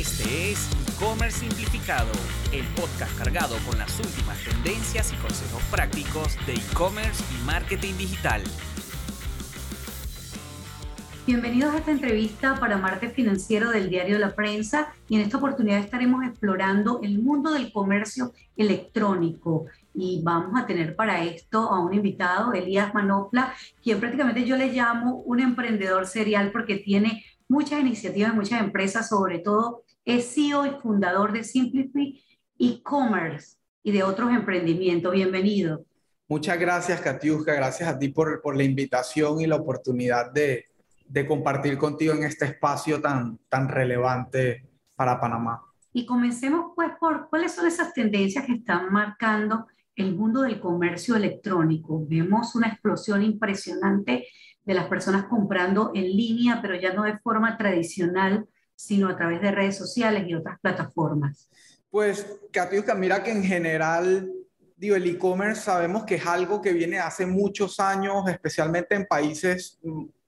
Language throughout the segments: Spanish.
Este es E-Commerce Simplificado, el podcast cargado con las últimas tendencias y consejos prácticos de e-commerce y marketing digital. Bienvenidos a esta entrevista para Martes Financiero del Diario La Prensa y en esta oportunidad estaremos explorando el mundo del comercio electrónico y vamos a tener para esto a un invitado, Elías Manopla, quien prácticamente yo le llamo un emprendedor serial porque tiene muchas iniciativas, muchas empresas, sobre todo es CEO y fundador de Simplify e-commerce y de otros emprendimientos. Bienvenido. Muchas gracias, Katiuska. Gracias a ti por, por la invitación y la oportunidad de, de, compartir contigo en este espacio tan, tan relevante para Panamá. Y comencemos pues por cuáles son esas tendencias que están marcando el mundo del comercio electrónico. Vemos una explosión impresionante de las personas comprando en línea, pero ya no de forma tradicional, sino a través de redes sociales y otras plataformas. Pues, Katiuska, mira que en general, el e-commerce sabemos que es algo que viene hace muchos años, especialmente en países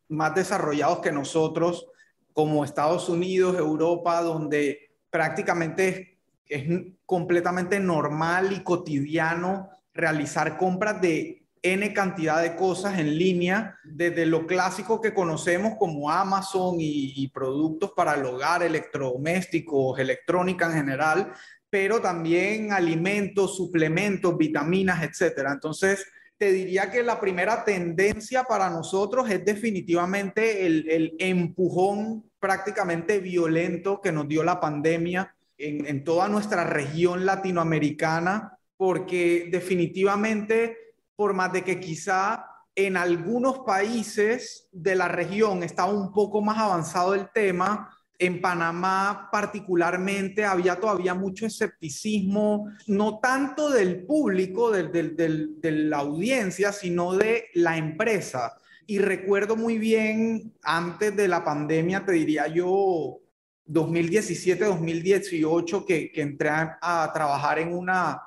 más desarrollados que nosotros, como Estados Unidos, Europa, donde prácticamente es completamente normal y cotidiano realizar compras de N cantidad de cosas en línea, desde lo clásico que conocemos como Amazon y, productos para el hogar, electrodomésticos, electrónica en general, pero también alimentos, suplementos, vitaminas, etcétera. Entonces, te diría que la primera tendencia para nosotros es definitivamente el, el empujón prácticamente violento que nos dio la pandemia en, en toda nuestra región latinoamericana, porque definitivamente por más de que quizá en algunos países de la región está un poco más avanzado el tema, en Panamá particularmente había todavía mucho escepticismo, no tanto del público, de la audiencia, sino de la empresa. Y recuerdo muy bien, antes de la pandemia, te diría yo, 2017, 2018, que, que entré a trabajar en una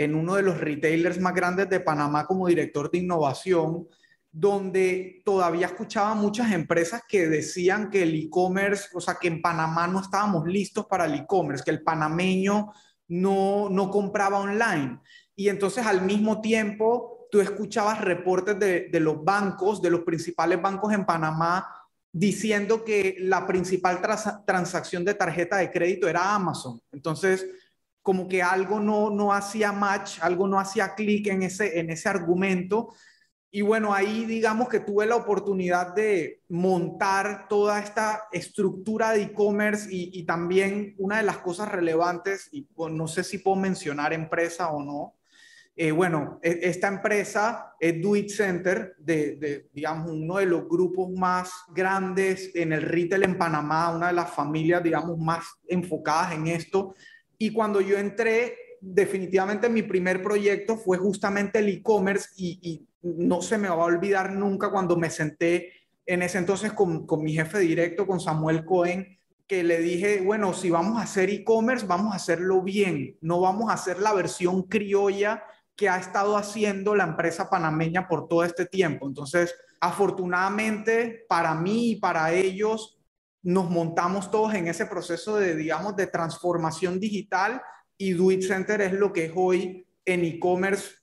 en uno de los retailers más grandes de Panamá como director de innovación, donde todavía escuchaba muchas empresas que decían que el e-commerce, o sea, que en Panamá no estábamos listos para el e-commerce, que el panameño no, no compraba online. Y entonces al mismo tiempo tú escuchabas reportes de, de los bancos, de los principales bancos en Panamá, diciendo que la principal transacción de tarjeta de crédito era Amazon. Entonces, como que algo no, no hacía match, algo no hacía clic en ese, en ese argumento. Y bueno, ahí digamos que tuve la oportunidad de montar toda esta estructura de e-commerce y, también una de las cosas relevantes, y no sé si puedo mencionar empresa o no, eh, bueno, e, esta empresa es Do Center, de, de, digamos, uno de los grupos más grandes en el retail en Panamá, una de las familias, digamos, más enfocadas en esto. Y cuando yo entré, definitivamente mi primer proyecto fue justamente el e-commerce y, no se me va a olvidar nunca cuando me senté en ese entonces con, con mi jefe directo, con Samuel Cohen, que le dije, bueno, si vamos a hacer e-commerce, vamos a hacerlo bien, no vamos a hacer la versión criolla que ha estado haciendo la empresa panameña por todo este tiempo. Entonces, afortunadamente para mí y para ellos, nos montamos todos en ese proceso de, digamos, de transformación digital y Do Center es lo que es hoy en e-commerce.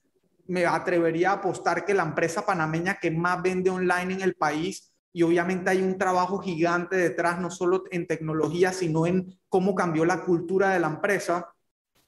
Me atrevería a apostar que la empresa panameña que más vende online en el país y obviamente hay un trabajo gigante detrás, no solo en tecnología, sino en cómo cambió la cultura de la empresa.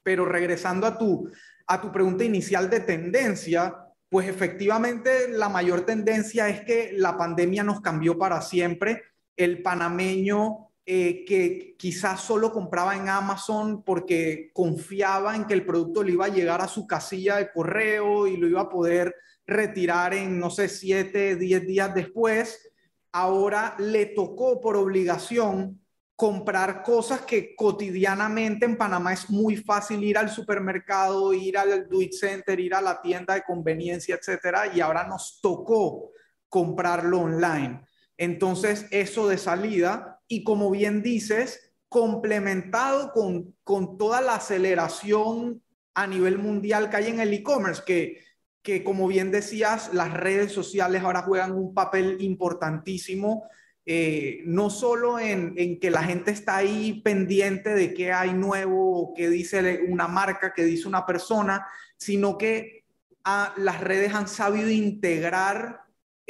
Pero regresando a tu, a tu pregunta inicial de tendencia, pues efectivamente la mayor tendencia es que la pandemia nos cambió para siempre el panameño eh, que quizás solo compraba en Amazon porque confiaba en que el producto le iba a llegar a su casilla de correo y lo iba a poder retirar en, no sé, siete, diez días después, ahora le tocó por obligación comprar cosas que cotidianamente en Panamá es muy fácil ir al supermercado, ir al do it center, ir a la tienda de conveniencia, etcétera, y ahora nos tocó comprarlo online. Entonces, eso de salida, y como bien dices, complementado con, con toda la aceleración a nivel mundial que hay en el e-commerce, que, que como bien decías, las redes sociales ahora juegan un papel importantísimo. eh, no solo en, que la gente está ahí pendiente de qué hay nuevo, qué dice una marca, qué dice una persona, sino que ah, las redes han sabido integrar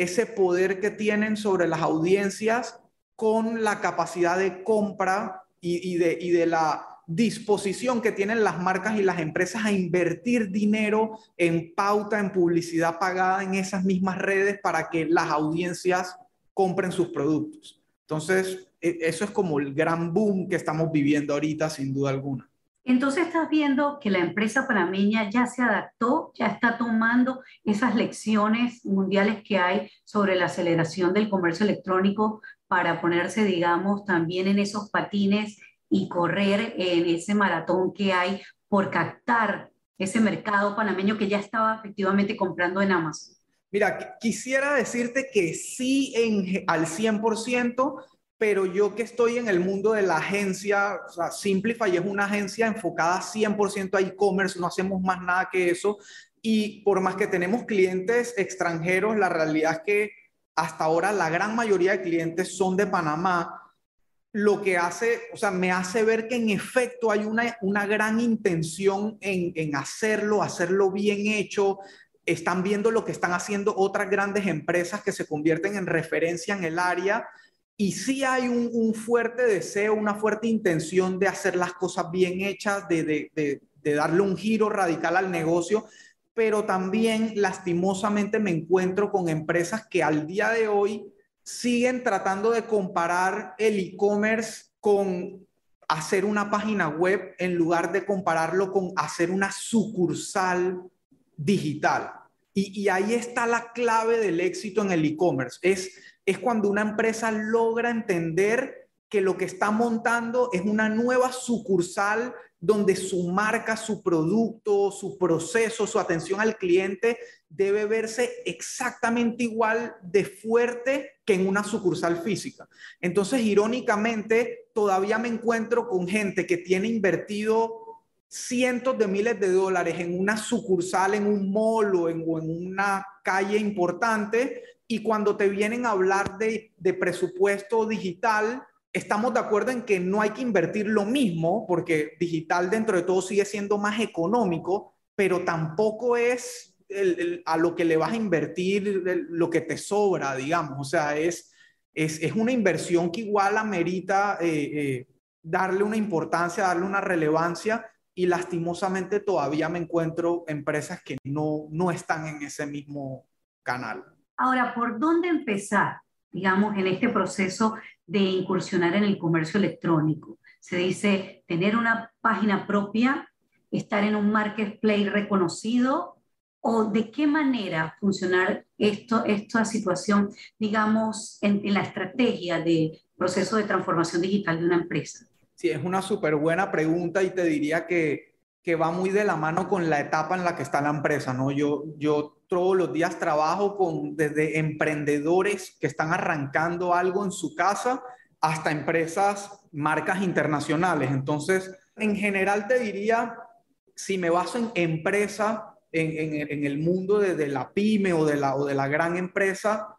ese poder que tienen sobre las audiencias con la capacidad de compra y, de, de la disposición que tienen las marcas y las empresas a invertir dinero en pauta, en publicidad pagada en esas mismas redes para que las audiencias compren sus productos. Entonces, e, eso es como el gran boom que estamos viviendo ahorita, sin duda alguna. Entonces estás viendo que la empresa panameña ya se adaptó, ya está tomando esas lecciones mundiales que hay sobre la aceleración del comercio electrónico para ponerse, digamos, también en esos patines y correr en ese maratón que hay por captar ese mercado panameño que ya estaba efectivamente comprando en Amazon. Mira, quisiera decirte que sí en, al 100%, pero yo que estoy en el mundo de la agencia, o sea, Simplify es una agencia enfocada 100% a e-commerce, no hacemos más nada que eso. Y por más que tenemos clientes extranjeros, la realidad es que hasta ahora la gran mayoría de clientes son de Panamá, lo que hace, o sea, me hace ver que en efecto hay una, una gran intención en, en hacerlo, hacerlo bien hecho, están viendo lo que están haciendo otras grandes empresas que se convierten en referencia en el área y sí hay un, fuerte deseo, una fuerte intención de hacer las cosas bien hechas, de, de darle un giro radical al negocio, pero también lastimosamente me encuentro con empresas que al día de hoy siguen tratando de comparar el e-commerce con hacer una página web en lugar de compararlo con hacer una sucursal digital. Y, ahí está la clave del éxito en el e-commerce. Es, es cuando una empresa logra entender que lo que está montando es una nueva sucursal donde su marca, su producto, su proceso, su atención al cliente debe verse exactamente igual de fuerte que en una sucursal física. Entonces, irónicamente, todavía me encuentro con gente que tiene invertido cientos de miles de dólares en una sucursal, en un mall o en, una calle importante y cuando te vienen a hablar de, de, presupuesto digital, estamos de acuerdo en que no hay que invertir lo mismo porque digital dentro de todo sigue siendo más económico, pero tampoco es a lo que le vas a invertir lo que te sobra, digamos. O sea, es, es, es una inversión que igual amerita eh, eh, darle una importancia, darle una relevancia y lastimosamente todavía me encuentro empresas que no, no están en ese mismo canal. Ahora, ¿por dónde empezar, digamos, en este proceso de incursionar en el comercio electrónico? Se dice tener una página propia, estar en un marketplace reconocido o de qué manera funcionar esto, esta situación, digamos, en, en la estrategia de proceso de transformación digital de una empresa. Sí, es una súper buena pregunta y te diría que, que va muy de la mano con la etapa en la que está la empresa, ¿no? Yo, yo todos los días trabajo con desde emprendedores que están arrancando algo en su casa hasta empresas, marcas internacionales. Entonces, en general te diría, si me baso en empresa, en, en, en el mundo de, de, la pyme o de la, o de la gran empresa,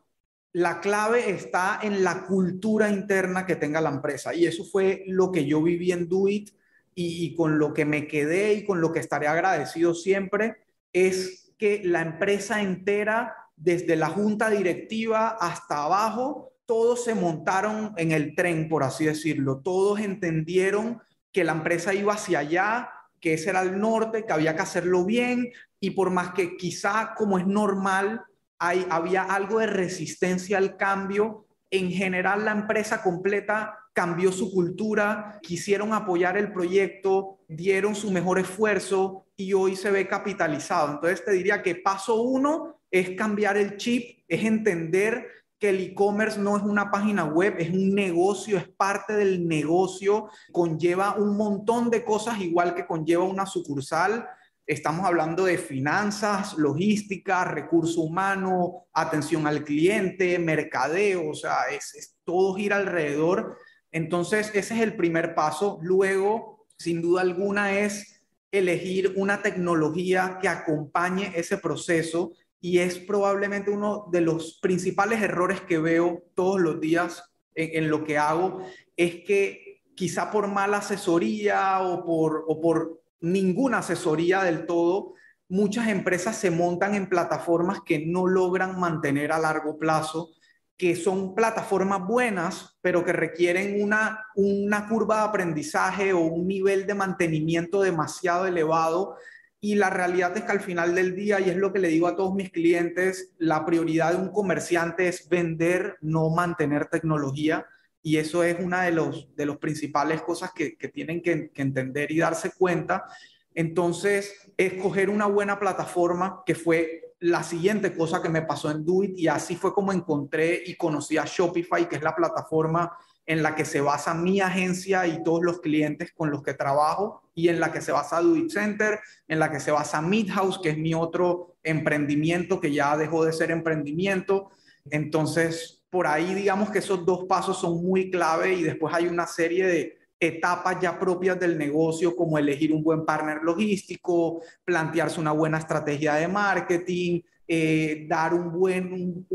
la clave está en la cultura interna que tenga la empresa. Y eso fue lo que yo viví en Duit y, con lo que me quedé y con lo que estaré agradecido siempre, es que la empresa entera, desde la junta directiva hasta abajo, todos se montaron en el tren, por así decirlo. Todos entendieron que la empresa iba hacia allá, que ese era el norte, que había que hacerlo bien y por más que quizá como es normal, había algo de resistencia al cambio. En general, la empresa completa cambió su cultura, quisieron apoyar el proyecto, dieron su mejor esfuerzo y hoy se ve capitalizado. Entonces te diría que paso uno es cambiar el chip, es entender que el e-commerce no es una página web, es un negocio, es parte del negocio, conlleva un montón de cosas igual que conlleva una sucursal Estamos hablando de finanzas, logística, recurso humano, atención al cliente, mercadeo, o sea, es, todo gira alrededor. Entonces, ese es el primer paso. Luego, sin duda alguna, es elegir una tecnología que acompañe ese proceso y es probablemente uno de los principales errores que veo todos los días en, lo que hago, es que quizá por mala asesoría o por, o por ninguna asesoría del todo, muchas empresas se montan en plataformas que no logran mantener a largo plazo, que son plataformas buenas, pero que requieren una, una curva de aprendizaje o un nivel de mantenimiento demasiado elevado. Y la realidad es que al final del día, y es lo que le digo a todos mis clientes, la prioridad de un comerciante es vender, no mantener tecnología. Y eso es una de los, de los principales cosas que, que tienen que, que entender y darse cuenta. Entonces, escoger una buena plataforma, que fue la siguiente cosa que me pasó en Duit, y así fue como encontré y conocí a Shopify, que es la plataforma en la que se basa mi agencia y todos los clientes con los que trabajo, y en la que se basa Duit Center, en la que se basa Midhouse, que es mi otro emprendimiento que ya dejó de ser emprendimiento. Entonces, por ahí digamos que esos dos pasos son muy clave y después hay una serie de etapas ya propias del negocio, como elegir un buen partner logístico, plantearse una buena estrategia de marketing, eh, dar, un buen,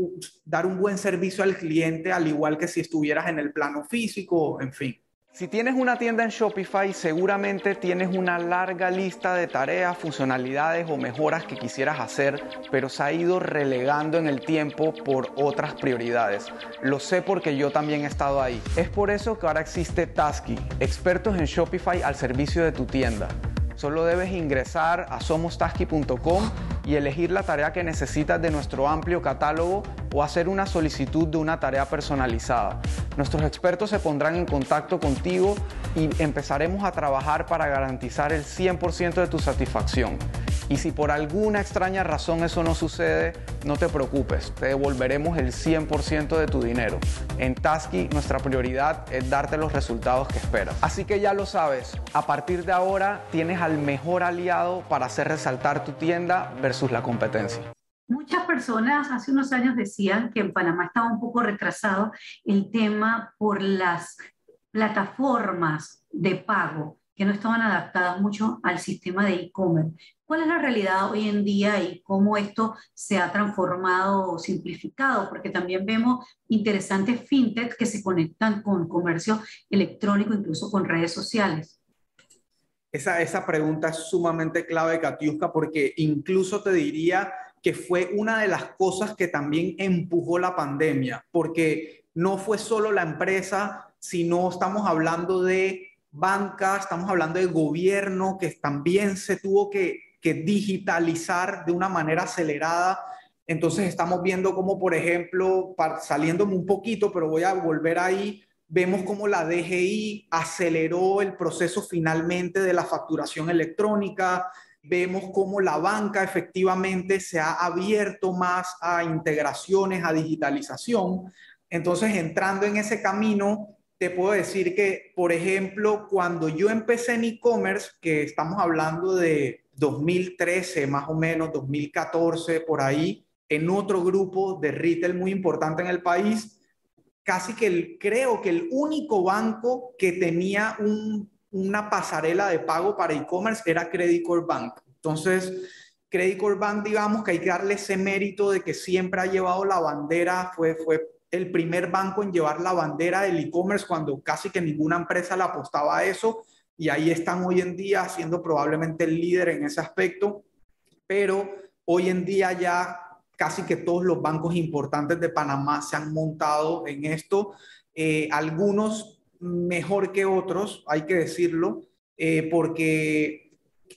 dar un buen servicio al cliente, al igual que si estuvieras en el plano físico, en fin. Si tienes una tienda en Shopify, seguramente tienes una larga lista de tareas, funcionalidades o mejoras que quisieras hacer, pero se ha ido relegando en el tiempo por otras prioridades. Lo sé porque yo también he estado ahí. Es por eso que ahora existe Tasky, expertos en Shopify al servicio de tu tienda. Solo debes ingresar a somostasky.com y elegir la tarea que necesitas de nuestro amplio catálogo o hacer una solicitud de una tarea personalizada. Nuestros expertos se pondrán en contacto contigo y empezaremos a trabajar para garantizar el 100% de tu satisfacción. Y si por alguna extraña razón eso no sucede, no te preocupes, te devolveremos el 100% de tu dinero. En Tasky nuestra prioridad es darte los resultados que esperas. Así que ya lo sabes, a partir de ahora tienes al mejor aliado para hacer resaltar tu tienda versus la competencia. Muchas personas hace unos años decían que en Panamá estaba un poco retrasado el tema por las plataformas de pago que no estaban adaptadas mucho al sistema de e-commerce. ¿Cuál es la realidad hoy en día y cómo esto se ha transformado o simplificado? Porque también vemos interesantes fintech que se conectan con comercio electrónico, incluso con redes sociales. Esa, esa pregunta es sumamente clave, Katiuska, porque incluso te diría que fue una de las cosas que también empujó la pandemia, porque no fue solo la empresa, sino estamos hablando de banca, estamos hablando de gobierno, que también se tuvo que, digitalizar de una manera acelerada. Entonces estamos viendo como, por ejemplo, saliéndome un poquito, pero voy a volver ahí, vemos como la DGI aceleró el proceso finalmente de la facturación electrónica, vemos cómo la banca efectivamente se ha abierto más a integraciones, a digitalización. Entonces, entrando en ese camino, te puedo decir que, por ejemplo, cuando yo empecé en e-commerce, que estamos hablando de 2013, más o menos, 2014, por ahí, en otro grupo de retail muy importante en el país, casi que creo que el único banco que tenía una pasarela de pago para e-commerce era Credit Core Bank. Entonces, Credit Core Bank, digamos que hay que darle ese mérito de que siempre ha llevado la bandera, fue, fue el primer banco en llevar la bandera del e-commerce cuando casi que ninguna empresa le apostaba a eso y ahí están hoy en día siendo probablemente el líder en ese aspecto, pero hoy en día ya casi que todos los bancos importantes de Panamá se han montado en esto, eh, algunos mejor que otros, hay que decirlo, eh, porque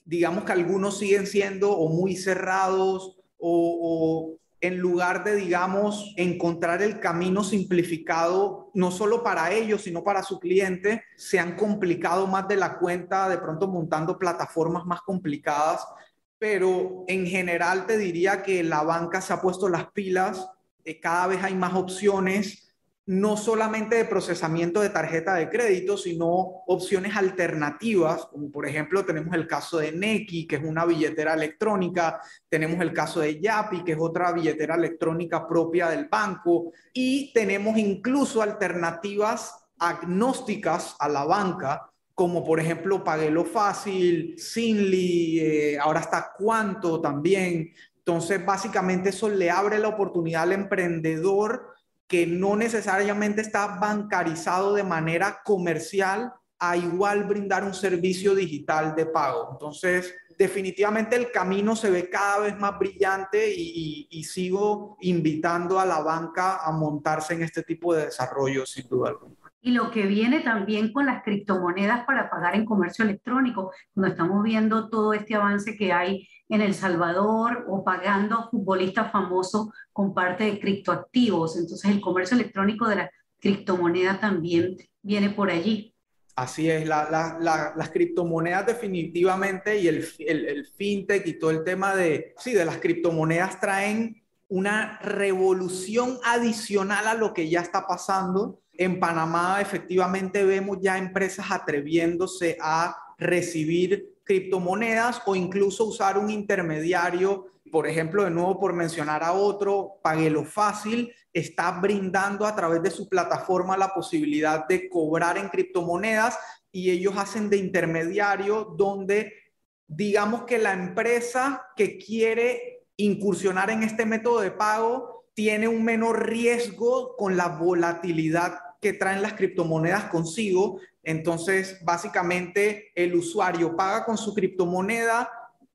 digamos que algunos siguen siendo o muy cerrados o, en lugar de, digamos, encontrar el camino simplificado, no solo para ellos, sino para su cliente, se han complicado más de la cuenta, de pronto montando plataformas más complicadas, pero en general te diría que la banca se ha puesto las pilas, eh, cada vez hay más opciones no solamente de procesamiento de tarjeta de crédito, sino opciones alternativas, como por ejemplo tenemos el caso de Neki, que es una billetera electrónica, tenemos el caso de Yapi, que es otra billetera electrónica propia del banco, y tenemos incluso alternativas agnósticas a la banca, como por ejemplo Paguelo Fácil, Sinly, eh, ahora está Cuanto también. Entonces, básicamente eso le abre la oportunidad al emprendedor que no necesariamente está bancarizado de manera comercial a igual brindar un servicio digital de pago. Entonces, definitivamente el camino se ve cada vez más brillante y, sigo invitando a la banca a montarse en este tipo de desarrollo, sin duda alguna. Y lo que viene también con las criptomonedas para pagar en comercio electrónico, cuando estamos viendo todo este avance que hay en El Salvador o pagando a futbolistas famosos con parte de criptoactivos. Entonces el comercio electrónico de la criptomoneda también viene por allí. Así es, las criptomonedas definitivamente y el, el, fintech y todo el tema de, sí, de las criptomonedas traen una revolución adicional a lo que ya está pasando. En Panamá efectivamente vemos ya empresas atreviéndose a recibir criptomonedas o incluso usar un intermediario, por ejemplo, de nuevo por mencionar a otro, Paguelo Fácil está brindando a través de su plataforma la posibilidad de cobrar en criptomonedas y ellos hacen de intermediario donde digamos que la empresa que quiere incursionar en este método de pago tiene un menor riesgo con la volatilidad que traen las criptomonedas consigo entonces, básicamente, el usuario paga con su criptomoneda,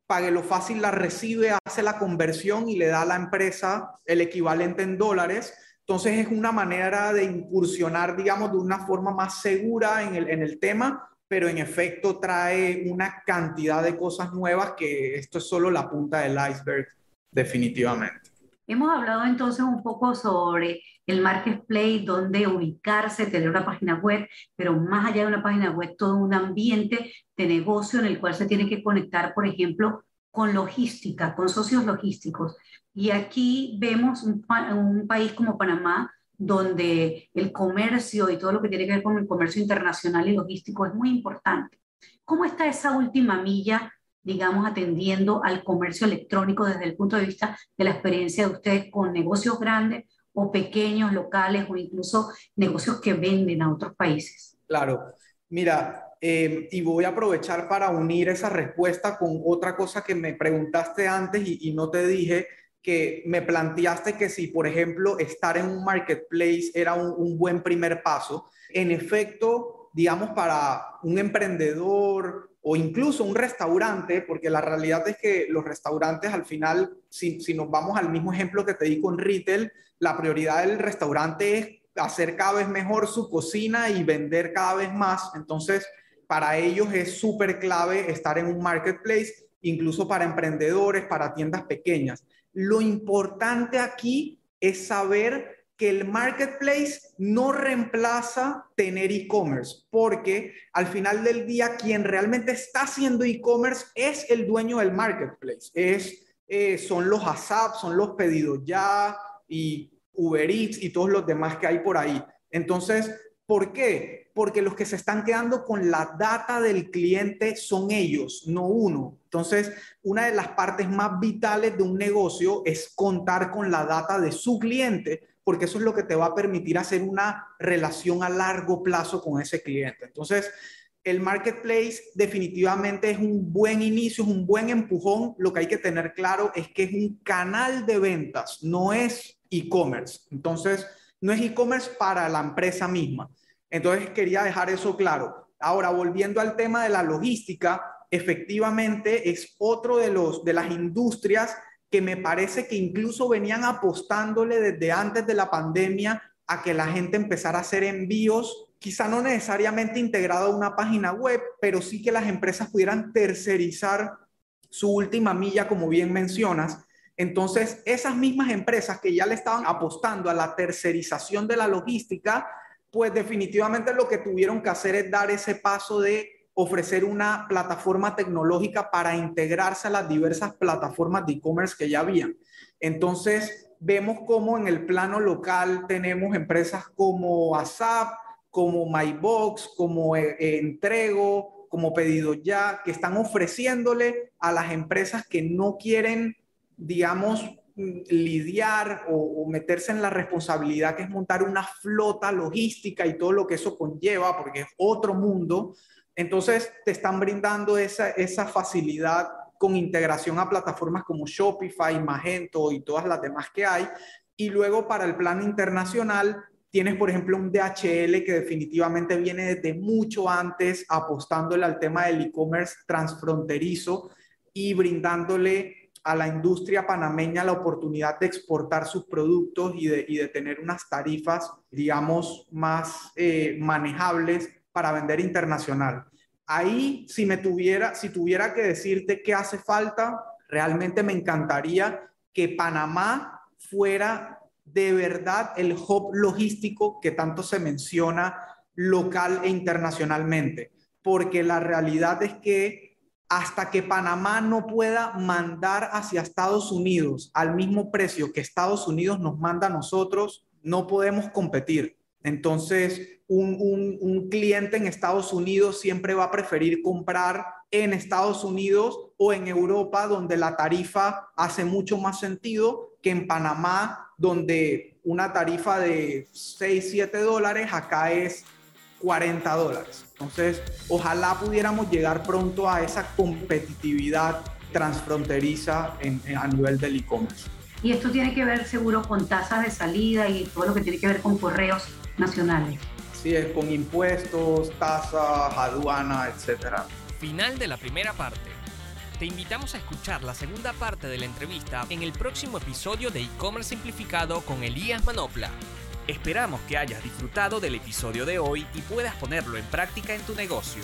pague lo fácil, la recibe, hace la conversión y le da a la empresa el equivalente en dólares. Entonces, es una manera de incursionar, digamos, de una forma más segura en el, en el tema, pero en efecto trae una cantidad de cosas nuevas que esto es solo la punta del iceberg, definitivamente. Hemos hablado entonces un poco sobre el marketplace, dónde ubicarse, tener una página web, pero más allá de una página web, todo un ambiente de negocio en el cual se tiene que conectar, por ejemplo, con logística, con socios logísticos. Y aquí vemos un, un país como Panamá, donde el comercio y todo lo que tiene que ver con el comercio internacional y logístico es muy importante. ¿Cómo está esa última milla digamos, atendiendo al comercio electrónico desde el punto de vista de la experiencia de ustedes con negocios grandes o pequeños, locales o incluso negocios que venden a otros países? Claro, mira, eh, y voy a aprovechar para unir esa respuesta con otra cosa que me preguntaste antes y, no te dije, que me planteaste que si, por ejemplo, estar en un marketplace era un, un buen primer paso. En efecto, digamos, para un emprendedor o incluso un restaurante, porque la realidad es que los restaurantes al final, si, si, nos vamos al mismo ejemplo que te di con retail, la prioridad del restaurante es hacer cada vez mejor su cocina y vender cada vez más. Entonces, para ellos es súper clave estar en un marketplace, incluso para emprendedores, para tiendas pequeñas. Lo importante aquí es saber que el marketplace no reemplaza tener e-commerce, porque al final del día quien realmente está haciendo e-commerce es el dueño del marketplace, es, eh, son los ASAP, son los pedidos ya y Uber Eats y todos los demás que hay por ahí. Entonces, ¿por qué? Porque los que se están quedando con la data del cliente son ellos, no uno. Entonces, una de las partes más vitales de un negocio es contar con la data de su cliente porque eso es lo que te va a permitir hacer una relación a largo plazo con ese cliente. Entonces, el marketplace definitivamente es un buen inicio, es un buen empujón. Lo que hay que tener claro es que es un canal de ventas, no es e-commerce. Entonces, no es e-commerce para la empresa misma. Entonces, quería dejar eso claro. Ahora, volviendo al tema de la logística, efectivamente es otro de, los, de las industrias que me parece que incluso venían apostándole desde antes de la pandemia a que la gente empezara a hacer envíos, quizá no necesariamente integrado a una página web, pero sí que las empresas pudieran tercerizar su última milla, como bien mencionas. Entonces, esas mismas empresas que ya le estaban apostando a la tercerización de la logística, pues definitivamente lo que tuvieron que hacer es dar ese paso de ofrecer una plataforma tecnológica para integrarse a las diversas plataformas de e-commerce que ya habían. Entonces, vemos cómo en el plano local tenemos empresas como ASAP, como MyBox, como eh, eh, Entrego, como Pedido Ya, que están ofreciéndole a las empresas que no quieren, digamos, mm, lidiar o, o, meterse en la responsabilidad que es montar una flota logística y todo lo que eso conlleva, porque es otro mundo, entonces, te están brindando esa, esa facilidad con integración a plataformas como Shopify, Magento y todas las demás que hay. Y luego para el plano internacional, tienes, por ejemplo, un DHL que definitivamente viene desde mucho antes apostándole al tema del e-commerce transfronterizo y brindándole a la industria panameña la oportunidad de exportar sus productos y de, tener unas tarifas, digamos, más eh, manejables para vender internacional. Ahí, si me tuviera, si tuviera que decirte qué hace falta, realmente me encantaría que Panamá fuera de verdad el hub logístico que tanto se menciona local e internacionalmente, porque la realidad es que hasta que Panamá no pueda mandar hacia Estados Unidos al mismo precio que Estados Unidos nos manda a nosotros, no podemos competir. Entonces, un, un, cliente en Estados Unidos siempre va a preferir comprar en Estados Unidos o en Europa, donde la tarifa hace mucho más sentido que en Panamá, donde una tarifa de 6, 7 dólares acá es 40 dólares. Entonces, ojalá pudiéramos llegar pronto a esa competitividad transfronteriza a nivel del e-commerce. Y esto tiene que ver seguro con tasas de salida y todo lo que tiene que ver con correos nacionales. Sí, es con impuestos, tasas, aduana, etcétera. Final de la primera parte. Te invitamos a escuchar la segunda parte de la entrevista en el próximo episodio de e-commerce simplificado con Elías Manopla. Esperamos que hayas disfrutado del episodio de hoy y puedas ponerlo en práctica en tu negocio.